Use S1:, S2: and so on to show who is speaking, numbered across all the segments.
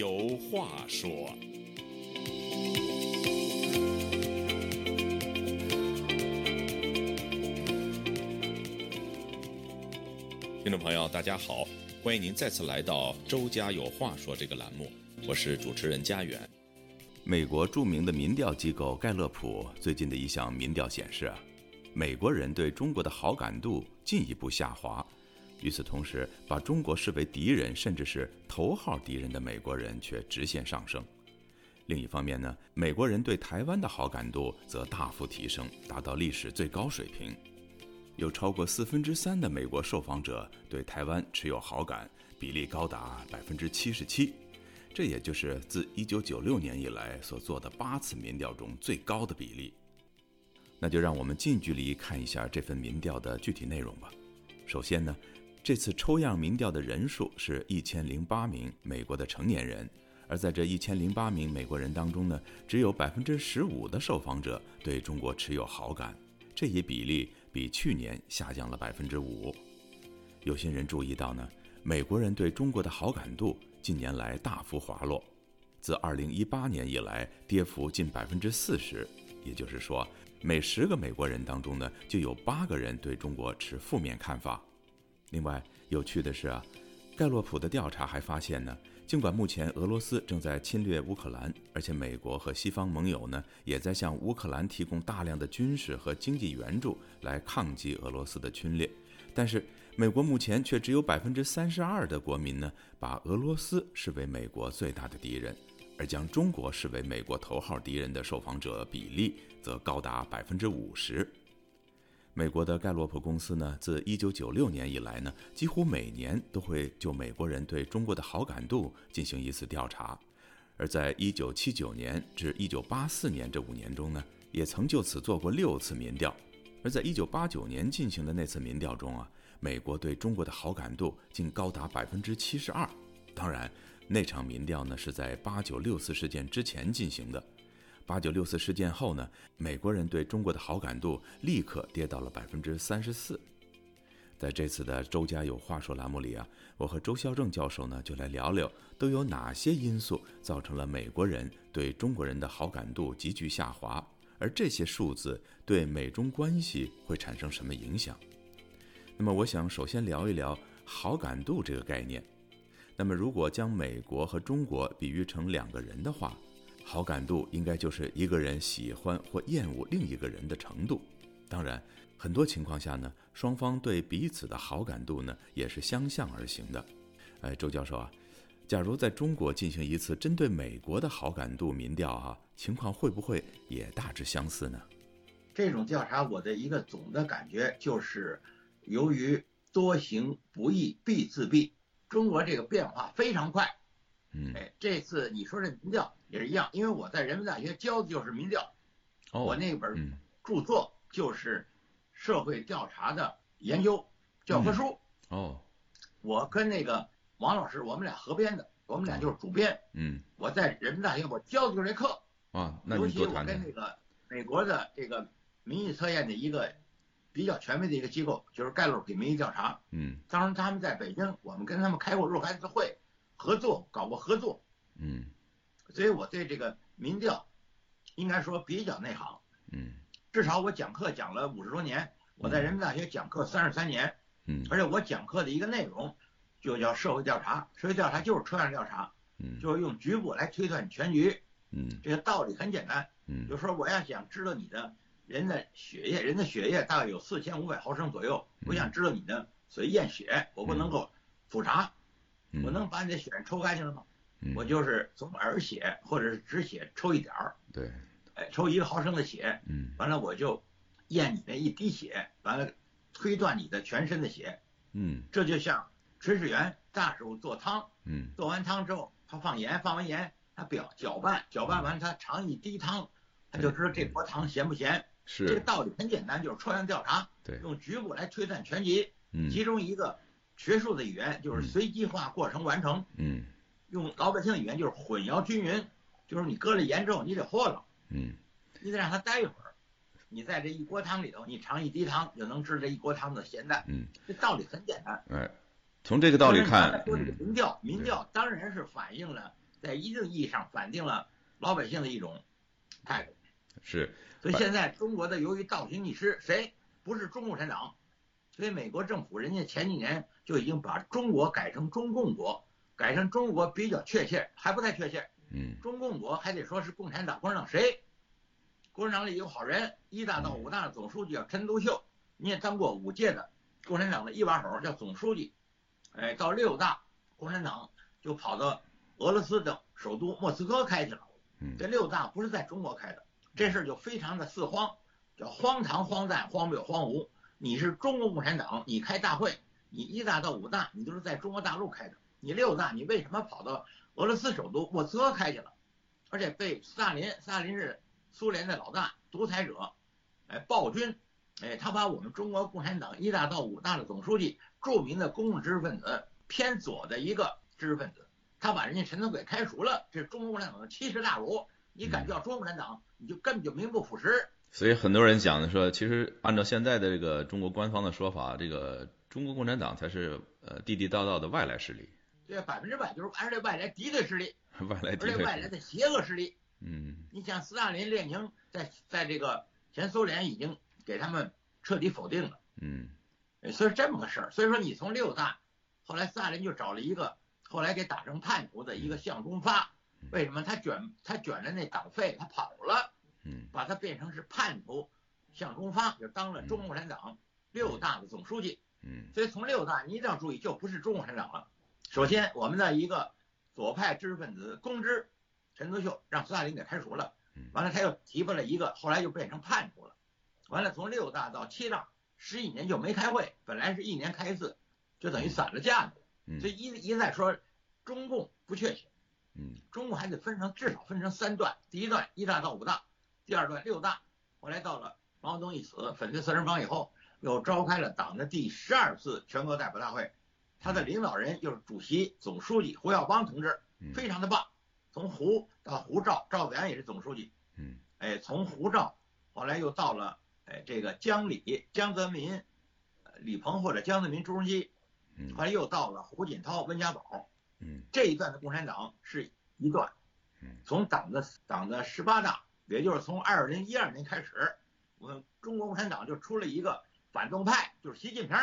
S1: 有话说。听众朋友，大家好，欢迎您再次来到《周家有话说》这个栏目，我是主持人家园。
S2: 美国著名的民调机构盖勒普最近的一项民调显示啊，美国人对中国的好感度进一步下滑。与此同时，把中国视为敌人，甚至是头号敌人的美国人却直线上升。另一方面呢，美国人对台湾的好感度则大幅提升，达到历史最高水平。有超过四分之三的美国受访者对台湾持有好感，比例高达百分之七十七。这也就是自一九九六年以来所做的八次民调中最高的比例。那就让我们近距离看一下这份民调的具体内容吧。首先呢，这次抽样民调的人数是一千零八名美国的成年人，而在这一千零八名美国人当中呢，只有百分之十五的受访者对中国持有好感，这一比例比去年下降了百分之五。有些人注意到呢，美国人对中国的好感度。近年来大幅滑落，自2018年以来跌幅近百分之四十，也就是说，每十个美国人当中呢，就有八个人对中国持负面看法。另外，有趣的是啊，盖洛普的调查还发现呢，尽管目前俄罗斯正在侵略乌克兰，而且美国和西方盟友呢，也在向乌克兰提供大量的军事和经济援助来抗击俄罗斯的侵略。但是，美国目前却只有百分之三十二的国民呢，把俄罗斯视为美国最大的敌人，而将中国视为美国头号敌人的受访者比例则高达百分之五十。美国的盖洛普公司呢，自一九九六年以来呢，几乎每年都会就美国人对中国的好感度进行一次调查，而在一九七九年至一九八四年这五年中呢，也曾就此做过六次民调。而在一九八九年进行的那次民调中啊，美国对中国的好感度竟高达百分之七十二。当然，那场民调呢是在八九六四事件之前进行的。八九六四事件后呢，美国人对中国的好感度立刻跌到了百分之三十四。在这次的《周家有话说》栏目里啊，我和周孝正教授呢就来聊聊都有哪些因素造成了美国人对中国人的好感度急剧下滑。而这些数字对美中关系会产生什么影响？那么，我想首先聊一聊好感度这个概念。那么，如果将美国和中国比喻成两个人的话，好感度应该就是一个人喜欢或厌恶另一个人的程度。当然，很多情况下呢，双方对彼此的好感度呢也是相向而行的。哎，周教授啊。假如在中国进行一次针对美国的好感度民调，哈，情况会不会也大致相似呢？
S3: 这种调查，我的一个总的感觉就是，由于多行不义必自毙，中国这个变化非常快。
S2: 嗯，
S3: 哎，这次你说这民调也是一样，因为我在人民大学教的就是民调，我那本著作就是社会调查的研究教科书。
S2: 哦，
S3: 我跟那个。王老师，我们俩合编的，我们俩就是主编。
S2: 嗯，
S3: 我在人民大学，我教的就是这课。
S2: 啊，那
S3: 尤其我跟那个美国的这个民意测验的一个比较权威的一个机构，就是盖洛普民意调查。
S2: 嗯，
S3: 当时他们在北京，我们跟他们开过若干次会，合作搞过合作。
S2: 嗯，
S3: 所以我对这个民调应该说比较内行。
S2: 嗯，
S3: 至少我讲课讲了五十多年，我在人民大学讲课三十三年。
S2: 嗯，
S3: 而且我讲课的一个内容。就叫社会调查，社会调查就是抽样调查，
S2: 嗯，
S3: 就是用局部来推断全局，
S2: 嗯，
S3: 这个道理很简单，
S2: 嗯，
S3: 就说我要想知道你的人的血液，人的血液大概有四千五百毫升左右，我想知道你的，所以验血，我不能够复查，我能把你的血抽干净了吗？我就是从耳血或者是止血抽一点儿，
S2: 对，
S3: 哎，抽一个毫升的血，
S2: 嗯，
S3: 完了我就验你那一滴血，完了推断你的全身的血，
S2: 嗯，
S3: 这就像。炊事员大手做汤，
S2: 嗯，
S3: 做完汤之后，他放盐，放完盐，他表搅拌，搅拌完他尝一滴汤，他就知道这锅汤咸不咸。
S2: 是
S3: 这个道理很简单，就是抽样调查，
S2: 对，
S3: 用局部来推断全局。
S2: 嗯，
S3: 其中一个学术的语言就是随机化过程完成。
S2: 嗯，
S3: 用老百姓的语言就是混淆均匀，就是你搁了盐之后，你得和了。
S2: 嗯，
S3: 你得让它待一会儿，你在这一锅汤里头，你尝一滴汤就能知这一锅汤的咸淡。
S2: 嗯，
S3: 这道理很简单。
S2: 哎。从这个道理看，
S3: 说这个民调，民调当然是反映了在一定意义上反映了老百姓的一种态度。
S2: 是。
S3: 所以现在中国的由于倒行逆施，谁不是中共产党？所以美国政府人家前几年就已经把中国改成中共国，改成中国比较确切，还不太确切。
S2: 嗯。
S3: 中共国还得说是共产党，共产党谁？共产党里有好人，一大到五大的总书记叫陈独秀，你也当过五届的共产党的一把手，叫总书记。哎，到六大，共产党就跑到俄罗斯的首都莫斯科开去了。
S2: 嗯。
S3: 这六大不是在中国开的。这事儿就非常的四荒，叫荒唐、荒诞、荒谬、荒芜。你是中国共产党，你开大会，你一大到五大，你都是在中国大陆开的。你六大，你为什么跑到俄罗斯首都莫斯科开去了？而且被斯大林，斯大林是苏联的老大，独裁者，哎，暴君，哎，他把我们中国共产党一大到五大的总书记，著名的公共知识分子，偏左的一个知识分子，他把人家陈独给开除了。这是中国共产党的七十大辱。你敢叫中国共产党，你就根本就名不副实。
S2: 所以很多人讲的说，其实按照现在的这个中国官方的说法，这个中国共产党才是呃地地道道的外来势力。
S3: 对，百分之百就是而且外来敌对势力，
S2: 外来敌
S3: 对，而且外来的邪恶势力。
S2: 嗯。
S3: 你想斯大林、列宁在在这个前苏联已经给他们彻底否定了。
S2: 嗯。
S3: 所以这么个事儿，所以说你从六大，后来斯大林就找了一个后来给打成叛徒的一个向忠发。为什么他卷他卷了那党费他跑了？
S2: 嗯，
S3: 把他变成是叛徒，向忠发就当了中国共产党六大的总书记。
S2: 嗯，
S3: 所以从六大你一定要注意，就不是中共产党了。首先，我们的一个左派知识分子公知陈独秀让斯大林给开除了。完了他又提拔了一个，后来就变成叛徒了。完了从六大到七大十几年就没开会，本来是一年开一次，就等于散了架子。所以一一再说中共不确切。
S2: 嗯，
S3: 中共还得分成至少分成三段，第一段一大到五大，第二段六大。后来到了毛泽东一死，粉碎四人帮以后，又召开了党的第十二次全国代表大会，他的领导人就是主席、总书记胡耀邦同志，非常的棒。从胡到胡赵，赵子阳也是总书记。
S2: 嗯，
S3: 哎，从胡赵，后来又到了哎这个江李、江泽民、李鹏或者江泽民、朱镕基，后来又到了胡锦涛、温家宝。
S2: 嗯，
S3: 这一段的共产党是一段，
S2: 嗯，
S3: 从党的党的十八大，也就是从二零一二年开始，我们中国共产党就出了一个反动派，就是习近平。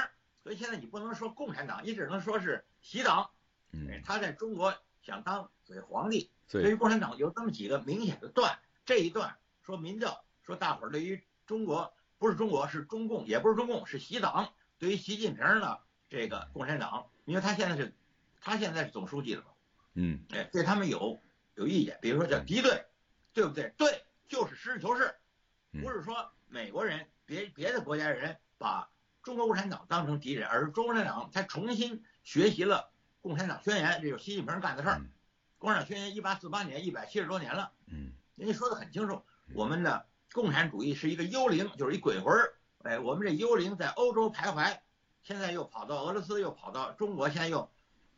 S3: 所以现在你不能说共产党，你只能说是习党。
S2: 嗯，
S3: 他在中国想当所谓皇帝，
S2: 所
S3: 以共产党有这么几个明显的段。这一段说民调，说大伙儿对于中国不是中国是中共，也不是中共是习党。对于习近平呢，这个共产党，因为他现在是。他现在是总书记了嘛？
S2: 嗯，
S3: 哎，对他们有有意见，比如说叫敌对，对不对？对，就是实事求是，不是说美国人、别别的国家人把中国共产党当成敌人，而是中国共产党才重新学习了《共产党宣言》，这就是习近平干的事儿。共产党宣言一八四八年，一百七十多年了。
S2: 嗯，
S3: 人家说的很清楚，我们的共产主义是一个幽灵，就是一鬼魂儿。哎，我们这幽灵在欧洲徘徊，现在又跑到俄罗斯，又跑到中国，现在又。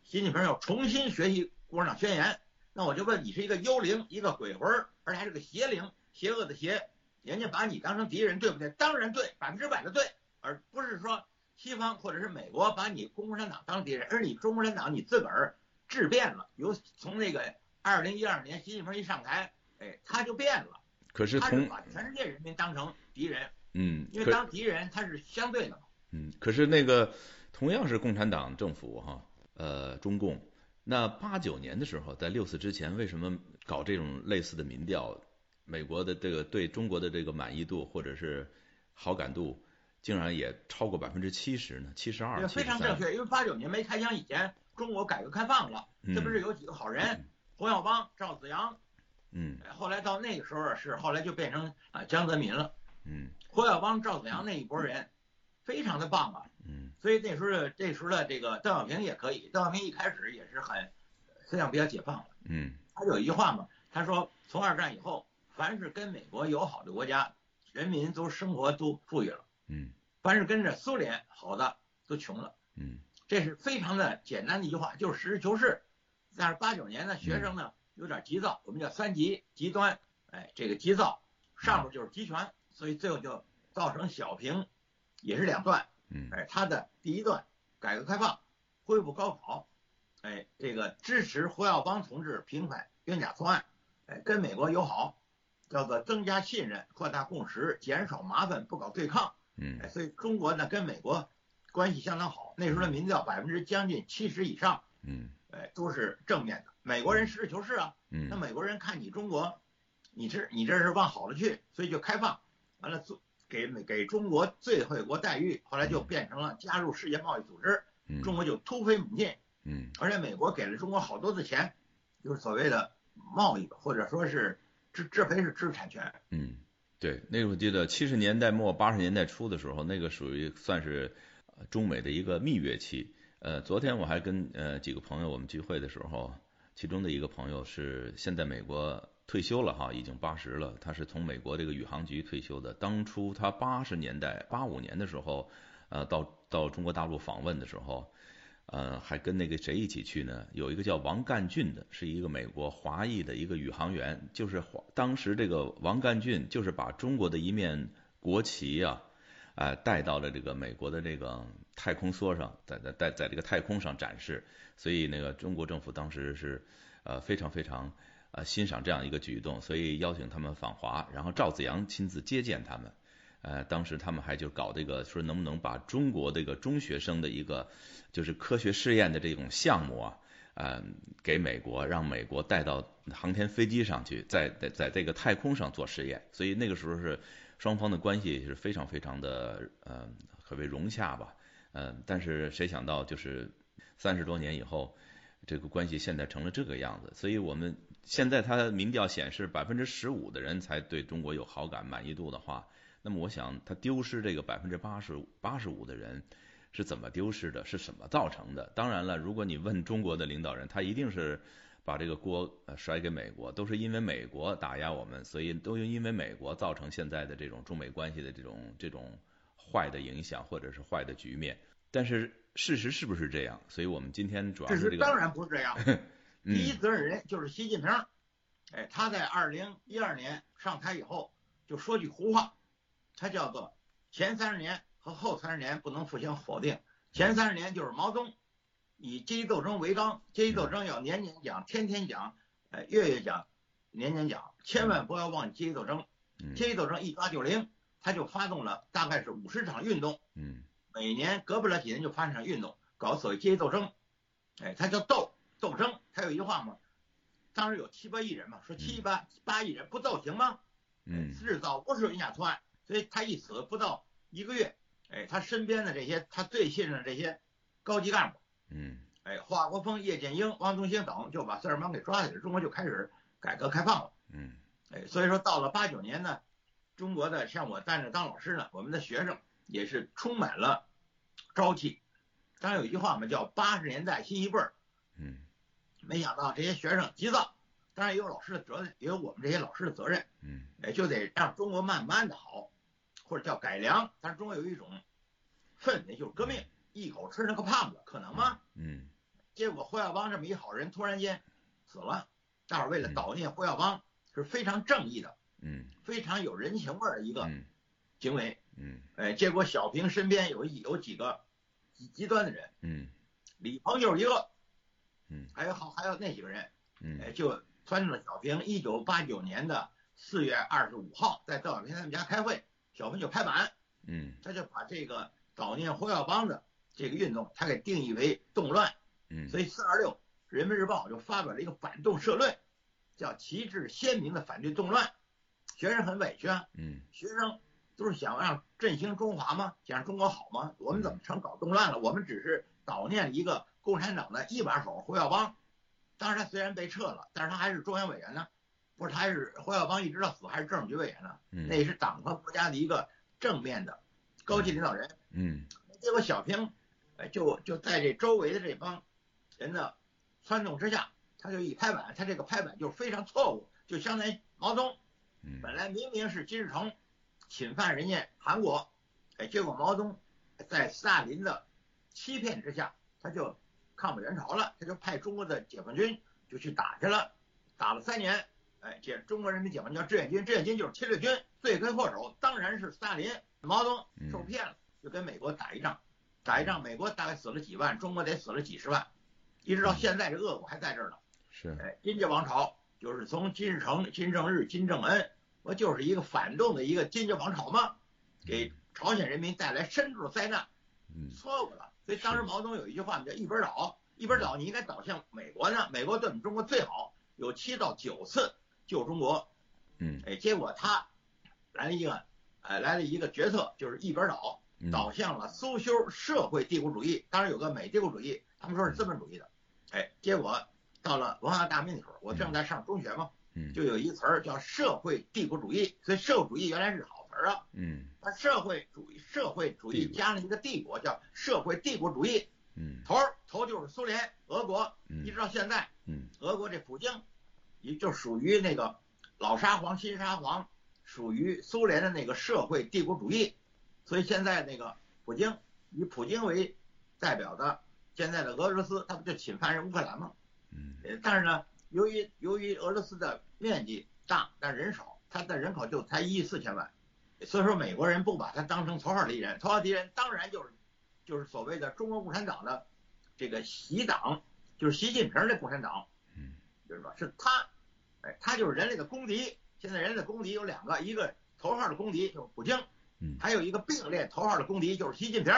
S3: 习近平又重新学习《共产党宣言》，那我就问你是一个幽灵，一个鬼魂，而且还是个邪灵，邪恶的邪，人家把你当成敌人，对不对？当然对，百分之百的对，而不是说西方或者是美国把你共产党当敌人，而你中共产党你自个儿质变了，由从那个二零一二年习近平一上台，哎，他就变了。
S2: 可是
S3: 他是把全世界人民当成敌人，
S2: 嗯，
S3: 因为当敌人他是相对的嘛。
S2: 嗯，可是那个同样是共产党政府哈。呃，中共那八九年的时候，在六四之前，为什么搞这种类似的民调？美国的这个对中国的这个满意度或者是好感度，竟然也超过百分之七十呢？七十二，
S3: 非常正确。因为八九年没开枪以前，中国改革开放了，这不是有几个好人，胡耀邦、赵子阳，
S2: 嗯，
S3: 后来到那个时候是后来就变成啊江泽民了，
S2: 嗯，
S3: 胡耀邦、赵子阳那一拨人，非常的棒啊。
S2: 嗯，
S3: 所以那时候这时候的这个邓小平也可以，邓小平一开始也是很思想比较解放的。
S2: 嗯，
S3: 他有一句话嘛，他说从二战以后，凡是跟美国友好的国家，人民都生活都富裕了。
S2: 嗯，
S3: 凡是跟着苏联好的都穷了。
S2: 嗯，
S3: 这是非常的简单的一句话，就是实事求是。但是八九年呢，学生呢有点急躁，我们叫三极极端，哎，这个急躁上面就是集权，所以最后就造成小平也是两段。
S2: 嗯，
S3: 哎，他的第一段改革开放，恢复高考，哎，这个支持胡耀邦同志平反冤假错案，哎，跟美国友好，叫做增加信任、扩大共识、减少麻烦、不搞对抗。
S2: 嗯，
S3: 哎，所以中国呢跟美国关系相当好。那时候的民调百分之将近七十以上，
S2: 嗯，
S3: 哎，都是正面的。美国人实事求是啊，
S2: 嗯，
S3: 那美国人看你中国，你这你这是往好了去，所以就开放，完了做给美给中国最惠国待遇，后来就变成了加入世界贸易组织，中国就突飞猛进。
S2: 嗯，
S3: 而且美国给了中国好多的钱，就是所谓的贸易或者说是这这回是知识产权。
S2: 嗯，对，那个我记得七十年代末八十年代初的时候，那个属于算是中美的一个蜜月期。呃，昨天我还跟呃几个朋友我们聚会的时候，其中的一个朋友是现在美国退休了哈，已经八十了，他是从美国这个宇航局退休的。当初他八十年代八五年的时候，呃，到到中国大陆访问的时候。呃，还跟那个谁一起去呢？有一个叫王干俊的，是一个美国华裔的一个宇航员，就是当时这个王干俊就是把中国的一面国旗呀，呃，带到了这个美国的这个太空梭上，在在在在这个太空上展示，所以那个中国政府当时是呃非常非常呃欣赏这样一个举动，所以邀请他们访华，然后赵子阳亲自接见他们。呃，当时他们还就搞这个，说能不能把中国这个中学生的一个就是科学试验的这种项目啊，呃，给美国，让美国带到航天飞机上去，在在在这个太空上做实验。所以那个时候是双方的关系是非常非常的呃，可谓融洽吧。嗯，但是谁想到就是三十多年以后，这个关系现在成了这个样子。所以我们现在他民调显示百分之十五的人才对中国有好感满意度的话。那么我想，他丢失这个百分之八十八十五的人是怎么丢失的？是什么造成的？当然了，如果你问中国的领导人，他一定是把这个锅甩给美国，都是因为美国打压我们，所以都因为美国造成现在的这种中美关系的这种这种坏的影响或者是坏的局面。但是事实是不是这样？所以我们今天主要是这个。
S3: 当然不是这样。第一责任人就是习近平，哎，他在二零一二年上台以后就说句胡话。它叫做前三十年和后三十年不能互相否定。前三十年就是毛泽东以阶级斗争为纲，阶级斗争要年年讲、天天讲、呃月月讲、年年讲，千万不要忘记阶级斗争。阶级斗争一抓就灵，他就发动了大概是五十场运动，
S2: 嗯，
S3: 每年隔不了几年就发生场运动，搞所谓阶级斗争。哎，他叫斗斗争，他有一句话嘛，当时有七八亿人嘛，说七八八亿人不斗行吗？
S2: 嗯，
S3: 制造无数冤假错案。所以他一死不到一个月，哎，他身边的这些他最信任的这些高级干部，
S2: 嗯，
S3: 哎，华国锋、叶剑英、汪东兴等就把四人帮给抓起来，中国就开始改革开放了，
S2: 嗯，
S3: 哎，所以说到了八九年呢，中国的像我在那当老师呢，我们的学生也是充满了朝气。当然有一句话嘛，叫八十年代新一辈儿，
S2: 嗯，
S3: 没想到这些学生急躁，当然也有老师的责任，也有我们这些老师的责任，
S2: 嗯，
S3: 哎，就得让中国慢慢的好。或者叫改良，但是中国有一种氛围，就是革命，一口吃那个胖子，可能吗？
S2: 嗯。
S3: 结果胡耀邦这么一好人突然间死了，大伙儿为了悼念胡耀邦是非常正义的，
S2: 嗯，
S3: 非常有人情味儿的一个行为，
S2: 嗯，
S3: 哎，结果小平身边有有几个极极端的人，
S2: 嗯，
S3: 李鹏就是一个，
S2: 嗯，
S3: 还有好还有那几个人，
S2: 嗯，
S3: 哎，就撺掇了小平一九八九年的四月二十五号在邓小平他们家开会。小分就拍板，
S2: 嗯，
S3: 他就把这个悼念胡耀邦的这个运动，他给定义为动乱，
S2: 嗯，
S3: 所以四二六人民日报就发表了一个反动社论，叫旗帜鲜明的反对动乱。学生很委屈啊，
S2: 嗯，
S3: 学生都是想让振兴中华吗？想让中国好吗？我们怎么成搞动乱了？我们只是悼念一个共产党的一把手胡耀邦，当然他虽然被撤了，但是他还是中央委员呢。不是，他是胡耀邦一直到死还是政治局委员呢，那也是党和国家的一个正面的高级领导人。
S2: 嗯，
S3: 结果小平，哎，就就在这周围的这帮人的撺动之下，他就一拍板，他这个拍板就非常错误，就相当于毛泽东，本来明明是金日成侵犯人家韩国，哎，结果毛泽东在斯大林的欺骗之下，他就抗美援朝了，他就派中国的解放军就去打去了，打了三年。哎，这中国人民解放军叫志愿军，志愿军就是侵略军，罪魁祸首当然是斯大林、毛泽东受骗了，就跟美国打一仗，打一仗，美国大概死了几万，中国得死了几十万，一直到现在这恶果还在这儿呢。
S2: 是，
S3: 哎，金家王朝就是从金日成、金正日、金正恩，不就是一个反动的一个金家王朝吗？给朝鲜人民带来深度的灾难，
S2: 嗯，
S3: 错误了。所以当时毛泽东有一句话叫“一边倒”，一边倒，你应该倒向美国呢。美国对我们中国最好，有七到九次救中国，
S2: 嗯，
S3: 哎，结果他来了一个，哎，来了一个决策，就是一边倒，倒向了苏修社会帝国主义。当然有个美帝国主义，他们说是资本主义的，哎，结果到了文化大革命的时候，我正在上中学嘛，
S2: 嗯，
S3: 就有一词儿叫社会帝国主义。所以社会主义原来是好词儿啊，
S2: 嗯，
S3: 它社会主义社会主义加了一个帝国，叫社会帝国主义。
S2: 嗯，
S3: 头头就是苏联、俄国，一直到现在，
S2: 嗯，
S3: 俄国这普京，也就属于那个老沙皇、新沙皇，属于苏联的那个社会帝国主义。所以现在那个普京以普京为代表的现在的俄罗斯，他不就侵犯人乌克兰吗？
S2: 嗯，
S3: 但是呢，由于由于俄罗斯的面积大，但人少，它的人口就才一亿四千万，所以说美国人不把它当成头号敌人，头号敌人当然就是就是所谓的中国共产党的这个习党，就是习近平的共产党，
S2: 嗯，
S3: 就是说是他，哎，他就是人类的公敌。现在人类的公敌有两个，一个头号的公敌就是普京，
S2: 嗯，
S3: 还有一个并列头号的公敌就是习近平。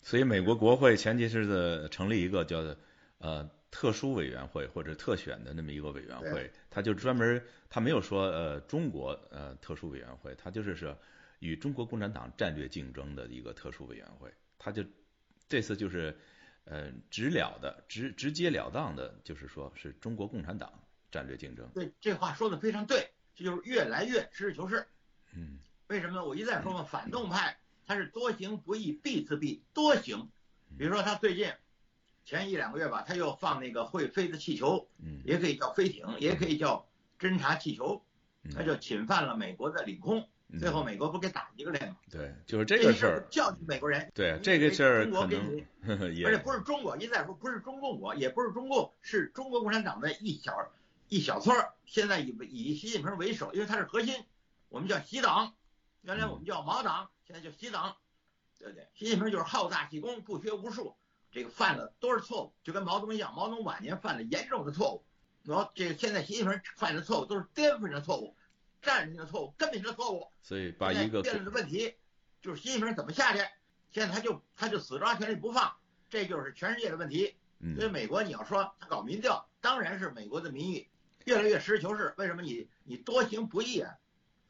S2: 所以美国国会前几日的成立一个叫呃特殊委员会或者特选的那么一个委员会，他就专门他没有说呃中国呃特殊委员会，他就是说与中国共产党战略竞争的一个特殊委员会，他就这次就是呃直了的直直截了当的，就是说是中国共产党战略竞争。
S3: 对，这话说的非常对，这就是越来越实事求是。
S2: 嗯，
S3: 为什么呢？我一再说嘛，反动派他是多行不义必自毙，多行。比如说他最近前一两个月吧，他又放那个会飞的气球，
S2: 嗯，
S3: 也可以叫飞艇，也可以叫侦察气球，
S2: 嗯
S3: 他就侵犯了美国的领空。最后美国不给打一个脸吗？
S2: 对，就是这个事儿
S3: 教训美国人。
S2: 对这个事儿
S3: 中国
S2: 可
S3: 给你，而且不是中国，一再说不是中共国，也不是中共，是中国共产党的一小一小撮儿。现在以以习近平为首，因为他是核心，我们叫习党，原来我们叫毛党，现在叫习党，对不对？习近平就是好大喜功，不学无术，这个犯了多少错误，就跟毛泽东一样，毛泽东晚年犯了严重的错误，然后这个现在习近平犯的错误都是颠覆性的错误。战略性的错误，根本性的错误。
S2: 所以把一个
S3: 辩论的问题就是习近平怎么下去，现在他就他就死抓权力不放，这就是全世界的问题。
S2: 嗯
S3: 所以美国你要说他搞民调，当然是美国的民意越来越实事求是。为什么你你多行不义啊？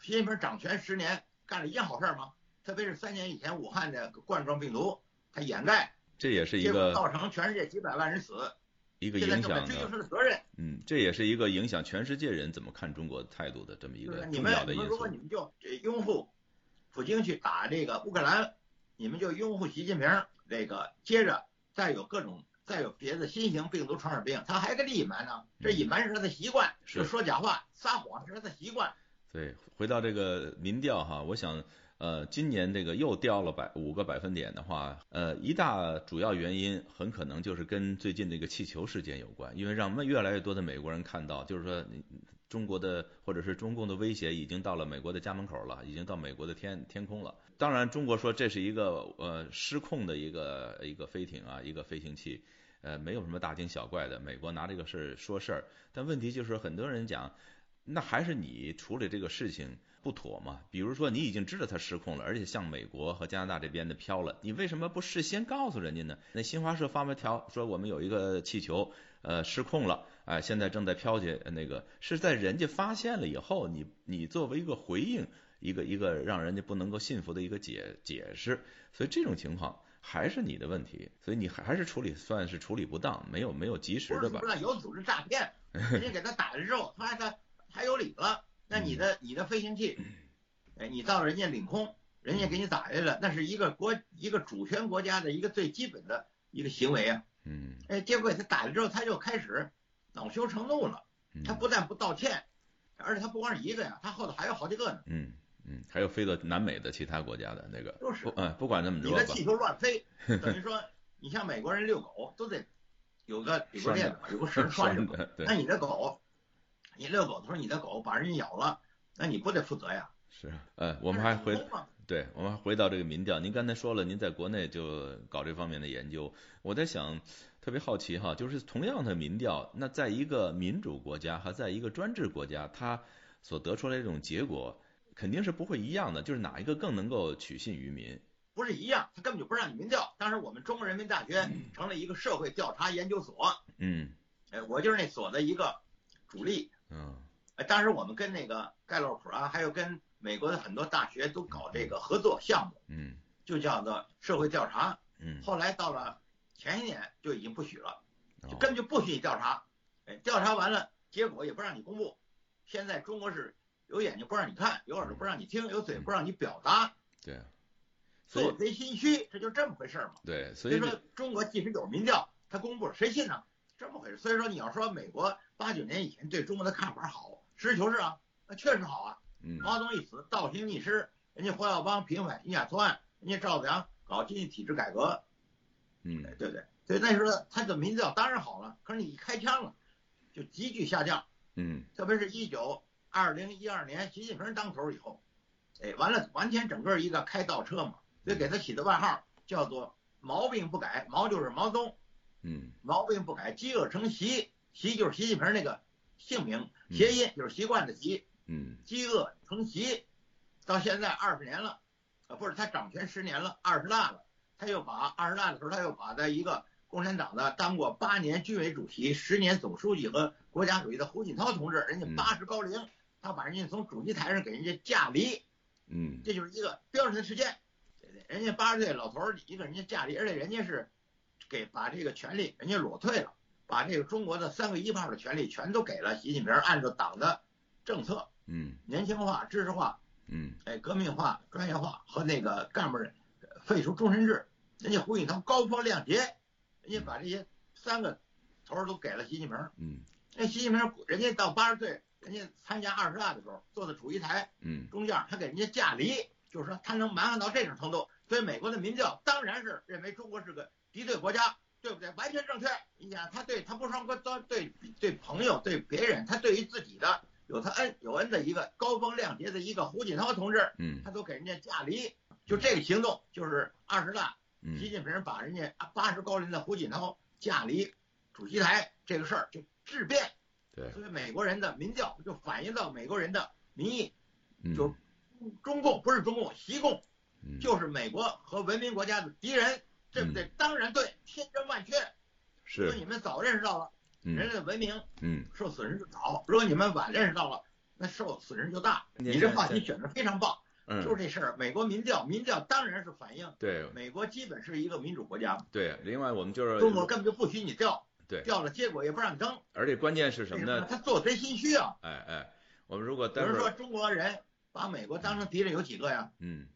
S3: 习近平掌权十年干了一件好事吗？特别是三年以前武汉的冠状病毒，他掩盖，
S2: 这也是一个
S3: 造成全世界几百万人死，
S2: 一个影响
S3: 正在追究
S2: 的，
S3: 他的责任。
S2: 嗯，这也是一个影响全世界人怎么看中国态度的这么一
S3: 就是
S2: 个
S3: 你们你
S2: 重要的因素
S3: 们如果你。们就呃拥护普京去打这个乌克兰，你们就拥护习近平这个，接着再有各种再有别的新型病毒传染病，他还跟你隐瞒呢，这隐瞒是他的习惯，
S2: 嗯是
S3: 就说假话、撒谎是他的习惯。
S2: 对，回到这个民调哈，我想，呃，今年这个又掉了百五个百分点的话，呃，一大主要原因很可能就是跟最近这个气球事件有关，因为让越来越多的美国人看到，就是说你中国的或者是中共的威胁已经到了美国的家门口了，已经到美国的天天空了。当然，中国说这是一个呃失控的一个一个飞艇啊，一个飞行器。呃，没有什么大惊小怪的，美国拿这个事儿说事儿，但问题就是很多人讲，那还是你处理这个事情不妥嘛？比如说你已经知道它失控了，而且向美国和加拿大这边的飘了，你为什么不事先告诉人家呢？那新华社发完条说我们有一个气球呃失控了，哎、现在正在飘去，呃那个是在人家发现了以后，你你作为一个回应，一个一个让人家不能够信服的一个解解释，所以这种情况。还是你的问题，所以你还是处理算是处理不当，没有没有及时的吧
S3: 有组织诈骗，人家给他打了之后，他还他还有理了，那你
S2: 嗯
S3: 的你的飞行器，哎，你到了人家领空，人家给你打下来了，那是一个国一个主权国家的一个最基本的一个行为啊。
S2: 嗯，
S3: 哎，结果给他打了之后，他就开始恼羞成怒了。
S2: 嗯
S3: 他不但不道歉，而且他不光是一个呀，他后头还有好几个呢。
S2: 嗯嗯，还有飞到南美的其他国家的那个，
S3: 就是
S2: 不，嗯，不管那么多，
S3: 你的气球乱飞，等于说你像美国人遛狗都得有个有个链子，有个绳 拴着那，你的狗，你遛狗的时候，你的狗把人家咬了，那你不得负责呀？
S2: 是，呃，我们还回对，我们还回到这个民调。您刚才说了，您在国内就搞这方面的研究。我在想，特别好奇哈，就是同样的民调，那在一个民主国家和在一个专制国家，它所得出来这种结果肯定是不会一样的。就是哪一个更能够取信于民？
S3: 不是一样，他根本就不让你民调。当时我们中国人民大学成了一个社会调查研究所，
S2: 嗯，
S3: 哎，我就是那所的一个主力，
S2: 嗯，
S3: 哎，当时我们跟那个盖洛普啊，还有跟美国的很多大学都搞这个合作项目，
S2: 嗯，
S3: 就叫做社会调查，
S2: 嗯，
S3: 后来到了前一年就已经不许了，就
S2: 哦
S3: 根本就不许你调查，哎，调查完了结果也不让你公布。现在中国是有眼睛不让你看，有耳朵不让你听，有嘴不让你表达，
S2: 对，所以
S3: 做贼心虚，这就这么回事嘛。
S2: 对，所以
S3: 所以说中国即使有民调，他公布了，谁信呢？这么回事。所以说你要说美国八九年以前对中国的看法好，实事求是啊，那确实好啊。
S2: 嗯
S3: 毛泽东一死，倒行逆施，人家胡耀邦平反印假错案，人家赵子阳搞经济体制改革，
S2: 嗯
S3: 对不对？所以那时候他的民调当然好了，可是你一开枪了，就急剧下降。
S2: 嗯
S3: 特别是一九二零一二年习近平当头以后，哎，完了，完全整个一个开倒车嘛，所以给他起的外号叫做“毛病不改”，毛就是毛泽东，
S2: 嗯。
S3: 毛病不改，饥饿成习，习就是习近平那个姓名，谐音就是习惯的习，
S2: 嗯。
S3: 饥饿成习，到现在二十年了，啊，不是他掌权十年了，二十大了，他又把二十大的时候，他又把在一个共产党的当过八年军委主席、十年总书记和国家主席的胡锦涛同志，人家
S2: 嗯。
S3: 八十高龄，他把人家从主席台上给人家架离，
S2: 嗯。
S3: 这就是一个标准的事件。人家八十岁老头儿一个人家架离，而且人家是给把这个权利人家裸退了，把这个中国的三个一炮的权利全都给了习近平，按照党的政策，
S2: 嗯
S3: 年轻化、知识化。
S2: 嗯
S3: 哎，革命化、专业化和那个干部人呃废除终身制，人家胡锦涛高风亮节，人家把这些三个头儿都给了习近平。
S2: 嗯
S3: 那习近平人家到八十岁，人家参加二十大的时候坐在主席台
S2: 嗯
S3: 中间，他给人家驾离，就是说他能蛮横到这种程度。所以美国的民调当然是认为中国是个敌对国家，对不对？完全正确。你想，他对他不双关，对对朋友、对别人，他对于自己的有他恩有恩的一个高风亮节的一个胡锦涛同志，
S2: 嗯
S3: 他都给人家架离，就这个行动就是二十大，习
S2: 嗯
S3: 近平把人家八十高龄的胡锦涛架离主席台这个事儿就质变，
S2: 对
S3: 所以美国人的民调就反映到美国人的民意，
S2: 嗯
S3: 就中共不是中共，习共
S2: 嗯
S3: 就是美国和文明国家的敌人，对不对？当然对，千真万确。
S2: 是
S3: 你们早认识到了，人
S2: 嗯
S3: 类的文明
S2: 嗯
S3: 受损失就早；如果你们晚认识到了，那受损失就大。你这话题选的非常棒，就
S2: 嗯
S3: 是这事儿。美国民调，民调当然是反映
S2: 对
S3: 美国基本是一个民主国家，
S2: 对，另外我们就是
S3: 中国根本就不许你调，
S2: 对，
S3: 调了结果也不让你登，
S2: 而且关键是什么呢？
S3: 他做贼心虚啊！
S2: 哎哎，我们如果
S3: 比如说
S2: 待会儿
S3: 中国人把美国当成敌人有几个呀？
S2: 嗯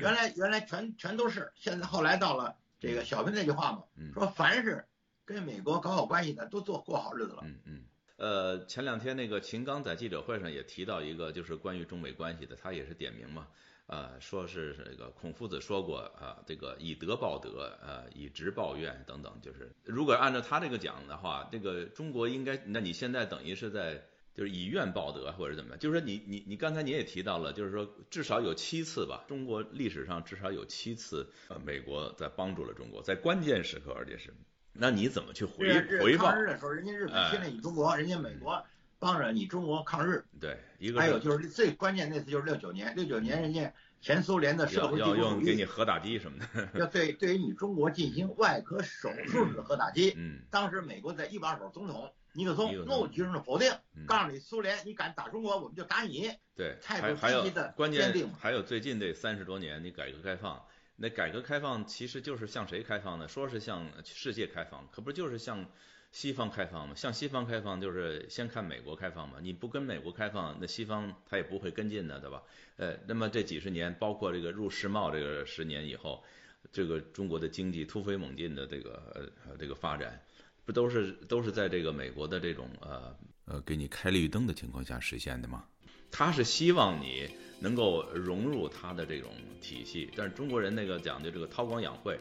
S3: 原来原来全全都是，现在后来到了这个小平那句话嘛，
S2: 嗯
S3: 说凡是跟美国搞好关系的都做过好日子了。
S2: 嗯嗯。呃，前两天那个秦刚在记者会上也提到一个，就是关于中美关系的，他也是点名嘛，呃，说是这个孔夫子说过啊、这个以德报德，呃，以直报怨等等，就是如果按照他这个讲的话，这个中国应该，那你现在等于是在就是以怨报德或者怎么样，就是说你你你刚才你也提到了，就是说至少有七次吧，中国历史上至少有七次，呃，美国在帮助了中国，在关键时刻，而且是，那你怎么去回回报
S3: 抗？日的时候，人家日本
S2: 哎
S3: 侵略你中国，人家美国帮着你中国抗日。
S2: 对，一个
S3: 还有就是最关键那次就是六九年，六九年人家前苏联的社会主义
S2: 用给你核打击什么的，
S3: 要对对于你中国进行外科手术式的核打击。
S2: 嗯
S3: 当时美国在一把手总统尼克松
S2: 尼克松
S3: 怒举手否定
S2: 嗯，
S3: 告诉你苏联你敢打中国，我们就打你。
S2: 对，
S3: 态度积极的
S2: 关键还有最近这三十多年，你改革开放，那改革开放其实就是向谁开放呢？说是向世界开放，可不就是向西方开放吗？向西方开放就是先看美国开放嘛，你不跟美国开放，那西方他也不会跟进的，对吧？呃，那么这几十年，包括这个入世贸这个十年以后，这个中国的经济突飞猛进的这个呃这个发展，不都是都是在这个美国的这种呃
S4: 呃，给你开绿灯的情况下实现的吗？
S2: 他是希望你能够融入他的这种体系，但是中国人那个讲究这个韬光养晦，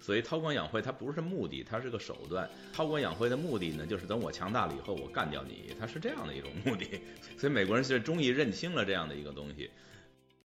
S2: 所以韬光养晦它不是目的，它是个手段。韬光养晦的目的呢，就是等我强大了以后，我干掉你，它是这样的一种目的。所以美国人是终于认清了这样的一个东西。